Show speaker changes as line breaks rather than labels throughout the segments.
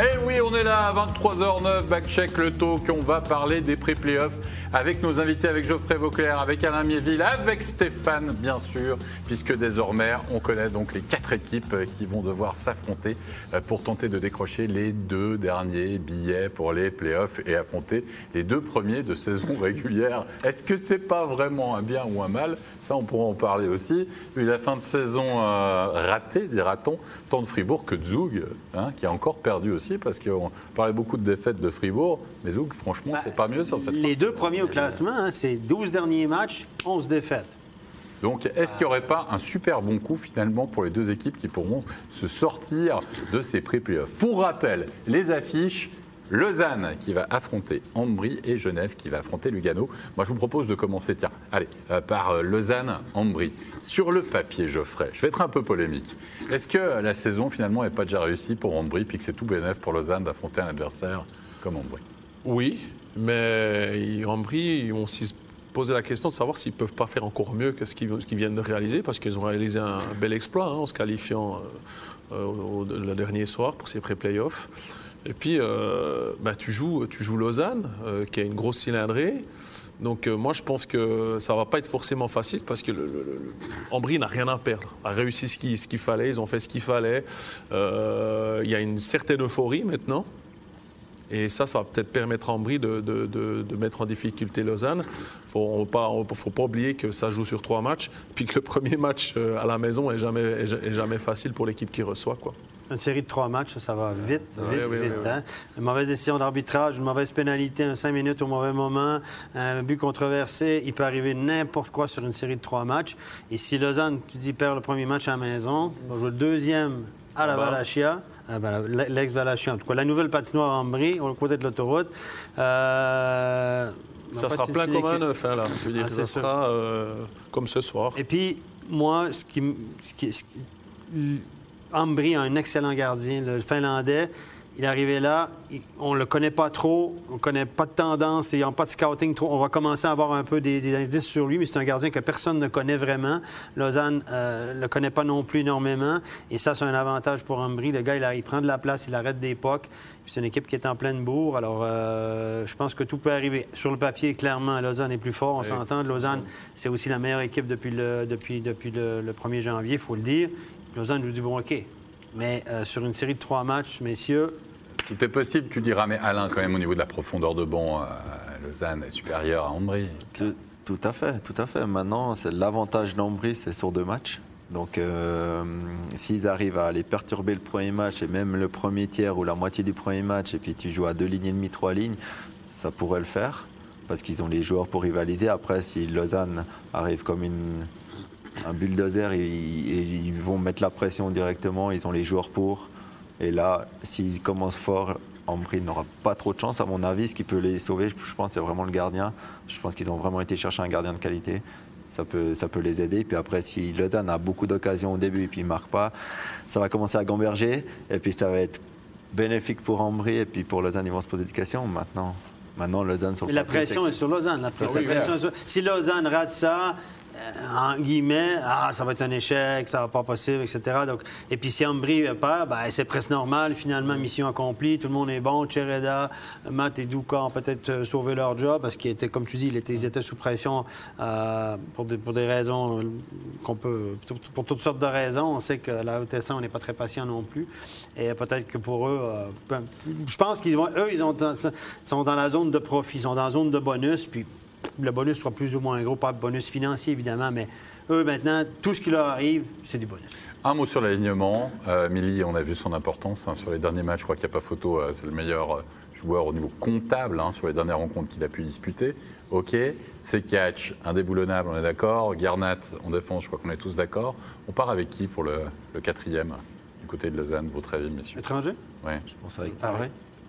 Eh oui, on est là à 23h09, backcheck le talk. On va parler des pré-playoffs avec nos invités, avec Geoffrey Vauclair, avec Alain Mieville, avec Stéphane, bien sûr, puisque désormais, on connaît donc les quatre équipes qui vont devoir s'affronter euh, pour tenter de décrocher les deux derniers billets pour les playoffs et affronter les deux premiers de saison régulière. Est-ce que c'est pas vraiment un bien ou un mal? Ça, on pourra en parler aussi. Vu la fin de saison euh, ratée, dira-t-on, tant de Fribourg que de Zoug, hein, qui a encore perdu aussi parce qu'on parlait beaucoup de défaites de Fribourg, mais Zouk, franchement, c'est pas mieux sur cette
Les deux premiers au classement, hein, c'est 12 derniers matchs, 11 défaites.
Donc, est-ce qu'il n'y aurait pas un super bon coup finalement pour les deux équipes qui pourront se sortir de ces pré-playoffs? Pour rappel, les affiches, Lausanne qui va affronter Ambry et Genève qui va affronter Lugano. Moi, je vous propose de commencer, tiens, allez, euh, par euh, Lausanne-Ambry. Sur le papier, Geoffrey, je vais être un peu polémique. Est-ce que la saison, finalement, n'est pas déjà réussie pour Ambry, puis que c'est tout bénéf pour Lausanne d'affronter un adversaire comme Ambry?
Oui, mais Ambry, on s'y posé la question de savoir s'ils ne peuvent pas faire encore mieux que ce qu'ils viennent de réaliser, parce qu'ils ont réalisé un bel exploit hein, en se qualifiant euh, le dernier soir pour ces pré-playoffs. Et puis, euh, bah, tu, joues, tu joues Lausanne, euh, qui a une grosse cylindrée. Donc euh, moi, je pense que ça va pas être forcément facile parce que le, Ambry n'a rien à perdre, a réussi ce qu'il fallait, ils ont fait ce qu'il fallait. Il y a une certaine euphorie maintenant. Et ça, ça va peut-être permettre à Ambry de, de, mettre en difficulté Lausanne. Il ne faut pas oublier que ça joue sur trois matchs, puis que le premier match à la maison est jamais, est jamais facile pour l'équipe qui reçoit. Quoi.
Une série de trois matchs, ça va vite, vite, vite. Hein. Une mauvaise décision d'arbitrage, une mauvaise pénalité, un cinq minutes au mauvais moment, un but controversé. Il peut arriver n'importe quoi sur une série de trois matchs. Et si Lausanne, tu dis, perd le premier match à la maison, on va jouer le deuxième à la Valachia. Euh, ben, l'ex-Valachia, en tout cas, la nouvelle patinoire en Brie, au côté de l'autoroute.
Euh, ça sera plein comme un neuf, hein, là. Je veux dire, ah, ça sera euh, comme ce soir.
Et puis, moi, ce qui, ce qui, ce qui Ambry a un excellent gardien, le Finlandais. Il est arrivé là, on ne le connaît pas trop, on ne connaît pas de tendance, il n'y a pas de scouting trop. On va commencer à avoir un peu des, indices sur lui, mais c'est un gardien que personne ne connaît vraiment. Lausanne ne euh, le connaît pas non plus énormément, et ça, c'est un avantage pour Ambry. Le gars, il, prend de la place, il arrête des. C'est une équipe qui est en pleine bourre, alors euh, je pense que tout peut arriver. Sur le papier, clairement, Lausanne est plus fort, on s'entend. Lausanne, c'est aussi la meilleure équipe depuis le, depuis, depuis le, le 1er janvier, il faut le dire. Lausanne joue du bon hockey. Mais euh, sur une série de trois matchs, messieurs.
Tout est possible, tu diras, mais Alain, quand même, au niveau de la profondeur de banc, euh, Lausanne est supérieure à Ambry.
Tout, à fait, tout à fait. Maintenant, c'est l'avantage d'Ambry, c'est sur deux matchs. Donc, euh, s'ils arrivent à les perturber le premier match et même le premier tiers ou la moitié du premier match, et puis tu joues à deux lignes et demie, trois lignes, ça pourrait le faire parce qu'ils ont les joueurs pour rivaliser. Après, si Lausanne arrive comme une, un bulldozer, ils, ils, vont mettre la pression directement, ils ont les joueurs pour. Et là, s'ils commencent fort, Ambry n'aura pas trop de chance, à mon avis. Ce qui peut les sauver, je pense, c'est vraiment le gardien. Je pense qu'ils ont vraiment été chercher un gardien de qualité. Ça peut, ça peut les aider. Puis après, si Lausanne a beaucoup d'occasions au début et puis il ne marque pas, ça va commencer à gamberger. Et puis ça va être bénéfique pour Ambry. Et puis pour Lausanne, ils vont se poser des questions. Maintenant, maintenant Lausanne
sur la pression est sur Lausanne. La, pression Si Lausanne rate ça, en guillemets, ah, ça va être un échec, ça va pas possible, etc. Donc, et puis si Ambry perd, ben, c'est presque normal. Finalement, mission accomplie, tout le monde est bon. Chereda, Matt et Douka ont peut-être euh, sauvé leur job parce qu'ils étaient, comme tu dis, ils étaient, sous pression euh, pour, des, pour, des, raisons qu'on peut, pour toutes sortes de raisons. On sait que la OTS, on n'est pas très patient non plus. Et peut-être que pour eux, euh, ben, je pense qu'ils vont, eux, ils ont, sont dans la zone de profit, ils sont dans la zone de bonus, puis le bonus soit plus ou moins gros, pas de bonus financier évidemment, mais eux maintenant, tout ce qui leur arrive, c'est du bonus.
Un mot sur l'alignement. Euh, Milly, on a vu son importance hein, sur les derniers matchs. Je crois qu'il n'y a pas photo. Euh, c'est le meilleur euh, joueur au niveau comptable hein, sur les dernières rencontres qu'il a pu disputer. OK. C'est catch, indéboulonnable, on est d'accord. Garnat en défense, je crois qu'on est tous d'accord. On part avec qui pour le, quatrième du côté de Lausanne, votre avis, messieurs?
Étranger?
Oui.
Je pense avec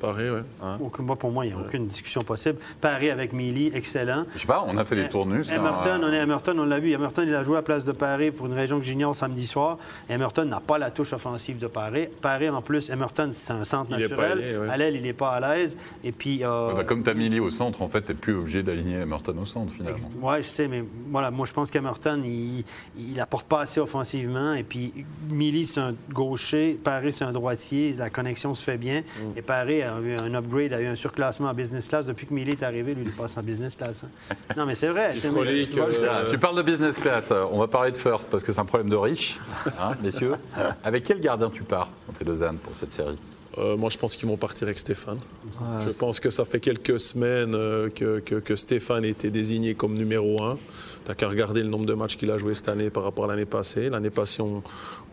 Ouais.
Aucun- moi, pour moi, il n'y a aucune discussion possible. Paris avec Milly, excellent.
Je sais pas, on a fait des tournus.
Emerton, on est à Emerton, on l'a vu. Emerton, il a joué à place de Paris pour une région que j'ignore samedi soir. Emerton n'a pas la touche offensive de Paris. Paris, en plus, Emerton, c'est un centre
Il est pas
naturel.
allé, ouais.
À l'aile, il n'est pas à l'aise. Et puis. euh,
bah, comme tu as mis Lee au centre, en fait, tu n'es plus obligé d'aligner Emerton au centre, finalement.
Ouais, je sais, mais voilà, moi je pense qu'Emerton, il, il apporte pas assez offensivement. Et puis, Milly, c'est un gaucher, Paris, c'est un droitier. La connexion se fait bien.
Mm.
Et Paris a eu un upgrade, a eu un surclassement en business class. Depuis que Milly est arrivé, lui, il passe en business class. hein. Non, mais c'est vrai. tu
euh,
Tu parles de business class, euh, on va parler de first parce que c'est un problème de riche, hein, messieurs. Avec quel gardien tu pars quand tu es Lausanne pour cette série?
Euh, moi, je pense qu'ils vont partir avec Stéphane. je pense que ça fait quelques semaines euh, que, que- que Stéphane a été désigné comme numéro un. Tu qu'à regarder le nombre de matchs qu'il a joué cette année par rapport à l'année passée. L'année passée, on,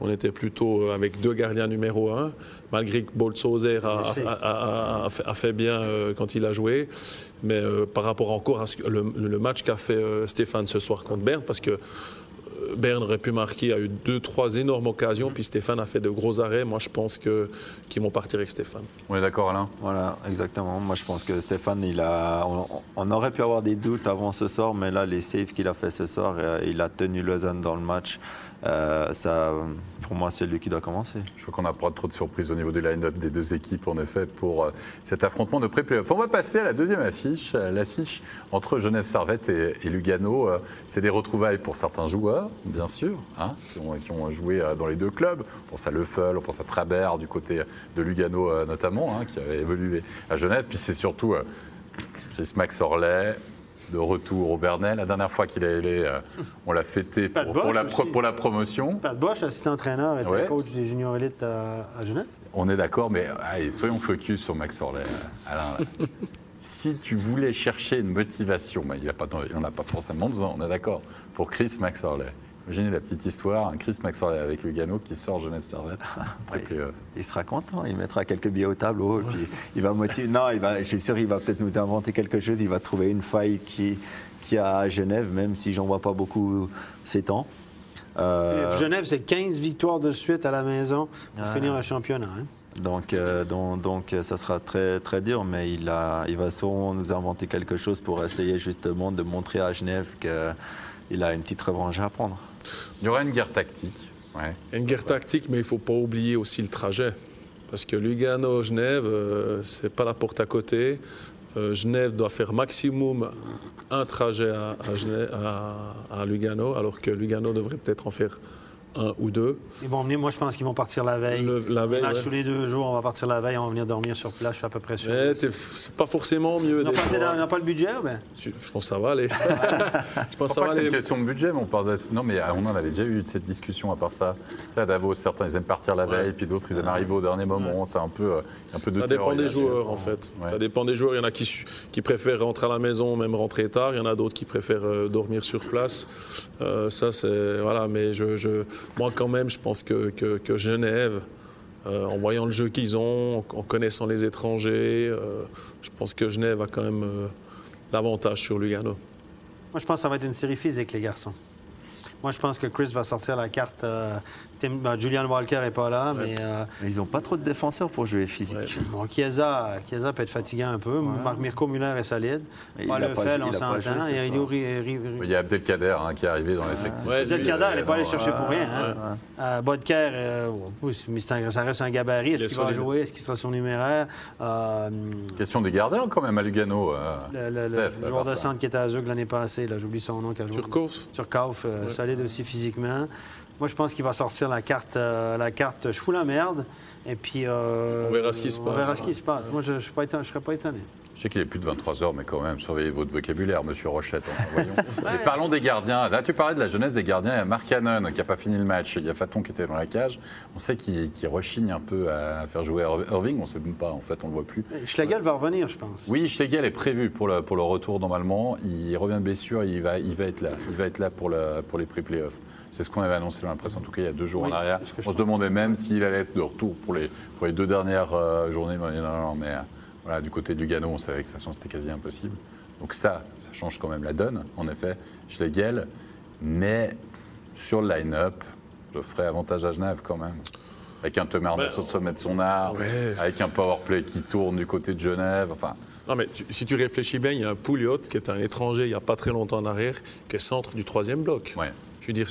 on était plutôt euh, avec deux gardiens numéro un, malgré que Boltsozer a,
Blessé.
a- a- a- a fait, bien quand il a joué. Mais euh, par rapport encore à ce le, le match qu'a fait Stéphane ce soir contre Berne, parce que Berne aurait pu marquer, a eu deux, trois énormes occasions, puis Stéphane a fait de gros arrêts. Moi, je pense que- qu'ils vont partir avec Stéphane.
On est d'accord, Alain?
Voilà, exactement. Moi, je pense que Stéphane, il a, on, on aurait pu avoir des doutes avant ce soir, mais là, les saves qu'il a fait ce soir, euh, il a tenu Lausanne dans le match. Euh, pour moi, c'est lui qui doit commencer.
Je crois qu'on n'a pas trop de surprises au niveau du line-up des deux équipes, en effet, pour euh, cet affrontement de pré-playoff. On va passer à la deuxième affiche, euh, l'affiche entre Genève Servette et, Lugano. C'est des retrouvailles pour certains joueurs, bien sûr, hein, qui, ont, joué dans les deux clubs. On pense à Leffel, on pense à Trabert, du côté de Lugano notamment, hein, qui avait évolué à Genève. Puis c'est surtout Chris Max Orley. De retour au Vernet. La dernière fois qu'il est allé, euh, on l'a fêté pour, pour la, pro- pour la promotion.
Pat Bosch, assistant-entraîneur, était
Ouais.
coach des juniors élites à, à Genève.
On est d'accord, mais allez, soyons focus sur Max Orley. euh, Alain. si tu voulais chercher une motivation, mais il n'en a pas forcément besoin, on est d'accord, pour Chris Max Orley. Imaginez la petite histoire, un Chris Max Orley avec Lugano qui sort Genève Servette.
Ouais.
playoff.
Il sera content, il mettra quelques billets au tableau, puis il va motiver. Non, il va, je suis sûr, il va peut-être nous inventer quelque chose, il va trouver une faille qui, qui a à Genève, même si j'en vois pas beaucoup ces temps. Euh,
Genève, c'est 15 victoires de suite à la maison pour
Ah.
finir le championnat. hein.
Donc, euh, donc, donc, euh, ça sera très, très dur, mais il, a, il va sûrement nous inventer quelque chose pour essayer justement de montrer à Genève qu'il a une petite revanche à prendre.
Il y aura une guerre tactique.
Une guerre tactique, mais il ne faut pas oublier aussi le trajet. Parce que Lugano-Genève, euh, c'est pas la porte à côté. Euh, Genève doit faire maximum un trajet à Lugano, alors que Lugano devrait peut-être en faire un ou deux.
Ils vont venir, moi, je pense qu'ils vont partir la veille.
Le- la veille,
Match
ouais.
tous les deux jours, on va partir la veille, on va venir dormir sur place, je suis à peu près sûr.
C'est pas forcément mieux.
On n'a pas, le budget, ben.
Je pense que ça va aller. je pense que ça
pas
va
que c'est une
aller.
question de budget, mais on parle de... Non, mais on en avait déjà eu de cette discussion à part ça. Ça, à Davos, certains, ils aiment partir la veille, puis d'autres, ils aiment arriver au dernier moment. C'est un peu, euh, un peu de
Ça dépend des joueurs, en fait.
Ouais.
Ça dépend des joueurs. Il y en a qui, préfèrent rentrer à la maison, même rentrer tard. Il y en a d'autres qui préfèrent euh, dormir sur place. Euh, ça, c'est. Voilà, mais je, je- moi, quand même, je pense que, Genève, euh, en voyant le jeu qu'ils ont, en, en connaissant les étrangers, euh, je pense que Genève a quand même euh, l'avantage sur Lugano.
Moi, je pense que ça va être une série physique, les garçons. Moi, je pense que Chris va sortir la carte. euh, Tim- ben, Julian Walker n'est pas là, mais euh,
Mais ils n'ont pas trop de défenseurs pour jouer physique.
bon, Chiesa, Chiesa peut être fatigant un peu. Marc Mirko Muller est solide.
Et il
Pas
a
le
pas
Fel,
joué-
on s'entend. Il y a
Il y Abdelkader hein, qui est arrivé dans l'effectif.
Ouais,
Peut-être
lui,
Kader, il n'est pas allé chercher pour rien.
ouais.
Hein. Euh, Bodker, euh, ça reste un gabarit. Est-ce
Il est
qu'il va
solide.
jouer? Est-ce qu'il sera surnuméraire? Euh,
Question des gardiens quand même à Lugano. euh,
le,
Steph,
joueur de centre qui était à Zug l'année passée, là, j'oublie son nom. Qui a joué. Solide aussi physiquement. Moi, je pense qu'il va sortir la carte, euh, la carte je fous la merde. Et puis. euh,
On verra ce qui se
On
passe.
verra ce qui se passe. Moi, je ne serais pas étonné.
Je sais qu'il est plus de 23 heures, mais quand même, surveillez votre vocabulaire, monsieur Rochette. voyons. Et parlons des gardiens. Là, tu parlais de la jeunesse des gardiens. Il y a Mark Cannon qui n'a pas fini le match. Il y a Faton qui était dans la cage. On sait qu'il qu'il rechigne un peu à faire jouer Irv- Irving. On ne sait même pas, en fait, on ne le voit plus.
Schlegel va revenir, je pense.
Oui, Schlegel est prévu pour le, pour le retour normalement. Il revient de blessure, il va, il va être là. Il va être là pour, le, pour les pré-playoffs. C'est ce qu'on avait annoncé dans la presse, en tout cas, il y a deux jours
Oui,
en arrière. On se demandait même s'il allait être de retour pour les, pour les deux dernières euh, journées. Non, non, non, mais euh, voilà, du côté du Gano, on savait que de toute façon, c'était quasi impossible. Donc ça, ça change quand même la donne, en effet, Schlegel. Mais sur le line-up, je ferai avantage à Genève quand même. Avec un Thomas Arnaud
Ouais.
au sommet de son art,
Ouais.
avec un powerplay qui tourne du côté de Genève. Enfin,
Non, mais tu- si tu réfléchis bien, il y a un Pouliot qui est un étranger il n'y a pas très longtemps en arrière, qui est centre du troisième bloc.
ouais.
Je veux dire,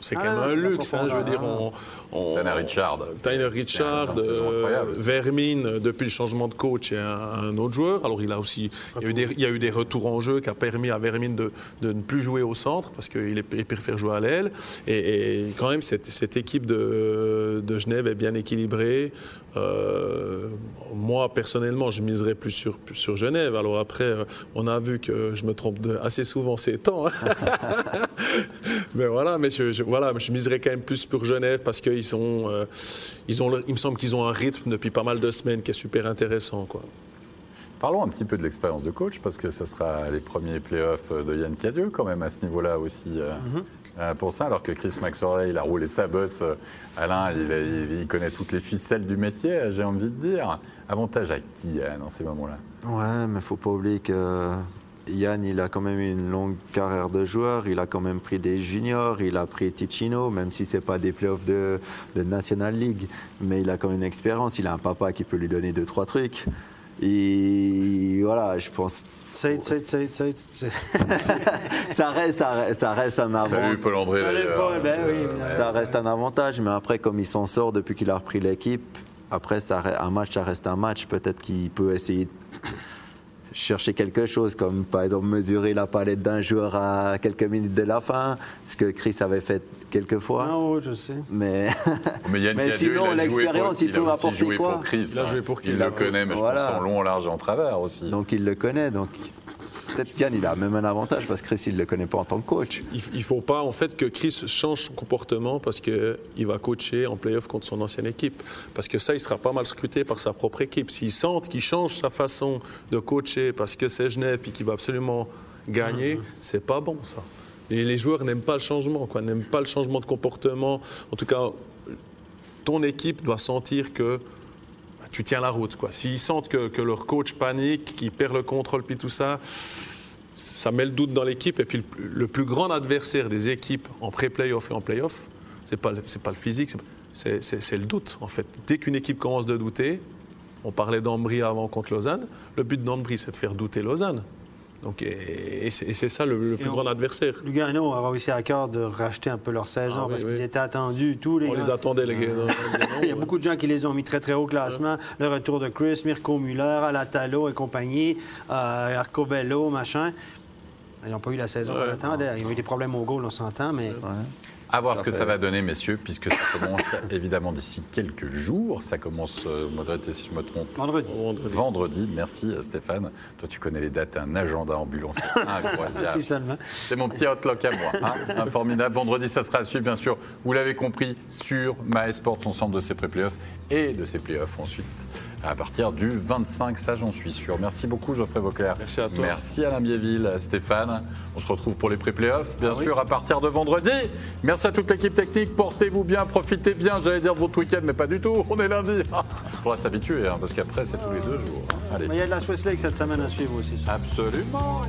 c'est
Ah,
quand même un luxe. hein, je veux dire, on, on-
Tanner Richard.
Richard, euh,
incroyable aussi.
Vermin, euh, depuis le changement de coach, et un, un autre joueur. Alors, il, a aussi, il, y a eu des, il y a eu des retours en jeu qui a permis à Vermin de, de ne plus jouer au centre parce qu'il est- il préfère jouer à l'aile. Et, et quand même, cette, cette équipe de, de Genève est bien équilibrée. Euh, moi, personnellement, je miserais plus sur, plus sur Genève. Alors après, on a vu que je me trompe de- assez souvent ces temps. hein. mais voilà, mais je, je- voilà, je miserais quand même plus pour Genève parce qu'ils sont, euh, ils ont, il me semble qu'ils ont un rythme depuis pas mal de semaines qui est super intéressant, quoi.
Parlons un petit peu de l'expérience de coach, parce que ce sera les premiers playoffs de Yann Cadieux, quand même, à ce niveau-là aussi, euh,
Mhm.
euh, pour ça. Alors que Chris Maxwell, il a roulé sa bosse. euh, Alain, il, il- il connaît toutes les ficelles du métier, j'ai envie de dire. Avantage à qui, Yann, dans ces moments-là?
Ouais, mais faut pas oublier que Yann, il a quand même une longue carrière de joueur. Il a quand même pris des juniors, il a pris Ticino, même si c'est pas des playoffs de, de National League. Mais il a quand même une expérience. Il a un papa qui peut lui donner deux, trois trucs. Et voilà, je pense. Ça reste, ça reste, ça reste un
Salut
avantage.
Salut. Paul, ben oui,
Euh,
évidemment.
Ça reste un avantage, mais après, comme il s'en sort depuis qu'il a repris l'équipe, après, ça, un match, ça reste un match. Peut-être qu'il peut essayer de chercher quelque chose, comme par exemple mesurer la palette d'un joueur à quelques minutes de la fin, ce que Chris avait fait quelques fois.
Ah oui, je sais.
Mais
Mais Yann
Mais sinon,
il
l'expérience,
pour-
il peut apporter
joué
quoi
pour Chris.
Il a
hein.
joué pour Chris.
Il le connaît, mais
Voilà.
je pense en long, en large et en travers aussi.
donc il le connaît. Donc peut-être Yann, il a même un avantage parce que Chris, il le connaît pas en tant que coach.
Il ne faut pas en fait que Chris change son comportement parce qu'il va coacher en playoff contre son ancienne équipe. Parce que ça, il sera pas mal scruté par sa propre équipe. S'il sent qu'il change sa façon de coacher parce que c'est Genève puis qu'il va absolument gagner, c'est pas bon ça. Et les joueurs n'aiment pas le changement, quoi, n'aiment pas le changement de comportement. En tout cas, ton équipe doit sentir que tu tiens la route. S'ils sentent que, leur coach panique, qu'il perd le contrôle puis tout ça, ça met le doute dans l'équipe. Et puis le, plus- grand adversaire des équipes en pré-playoff et en playoff, c'est pas le- c'est pas le physique, c'est le doute en fait. Dès qu'une équipe commence de douter, on parlait d'Ambry avant contre Lausanne, le but d'Ambry c'est de faire douter Lausanne. Donc, et, et c'est ça le, le plus
on-
grand adversaire.
Lugano aura aussi à cœur de racheter un peu leur saison
Ah oui,
parce
oui.
qu'ils étaient attendus, tous les
On
gars.
les attendait les gars.
Il y a beaucoup de gens qui les ont mis très très haut au classement. Le retour de Chris, Mirko Muller, Alatalo et compagnie, euh, Arcobello, machin. Ils n'ont pas eu la saison
Ouais.
qu'on attendait. Ils ont eu des problèmes au goal, on s'entend, mais
À voir
Ça
ce que
fait-
ça va donner, messieurs, puisque ça commence évidemment d'ici quelques jours. Ça commence, euh, modérité si je me trompe,
vendredi.
Vendredi.
vendredi. Merci euh, Stéphane. Toi, tu connais les dates, un agenda ambulant. C'est incroyable.
Si seulement.
C'est mon petit hotlock à moi. hein. Un formidable. Vendredi, ça sera à suivre, bien sûr. Vous l'avez compris, sur MySport, l'ensemble de ses pré-playoffs et de ses playoffs ensuite. À partir du 25, ça j'en suis sûr. Merci beaucoup Geoffrey Vauclair.
Merci à toi.
Merci Alain Biéville, Stéphane. On se retrouve pour les pré-playoffs,
Ah
bien sûr, à partir de vendredi. Merci à toute l'équipe technique. Portez-vous bien, profitez bien, j'allais dire de votre week-end, mais pas du tout. On est lundi. Il faudra s'habituer, hein, parce qu'après, c'est tous les deux jours. Allez.
Il y a de la Swiss League cette semaine à suivre aussi. ça.
Absolument.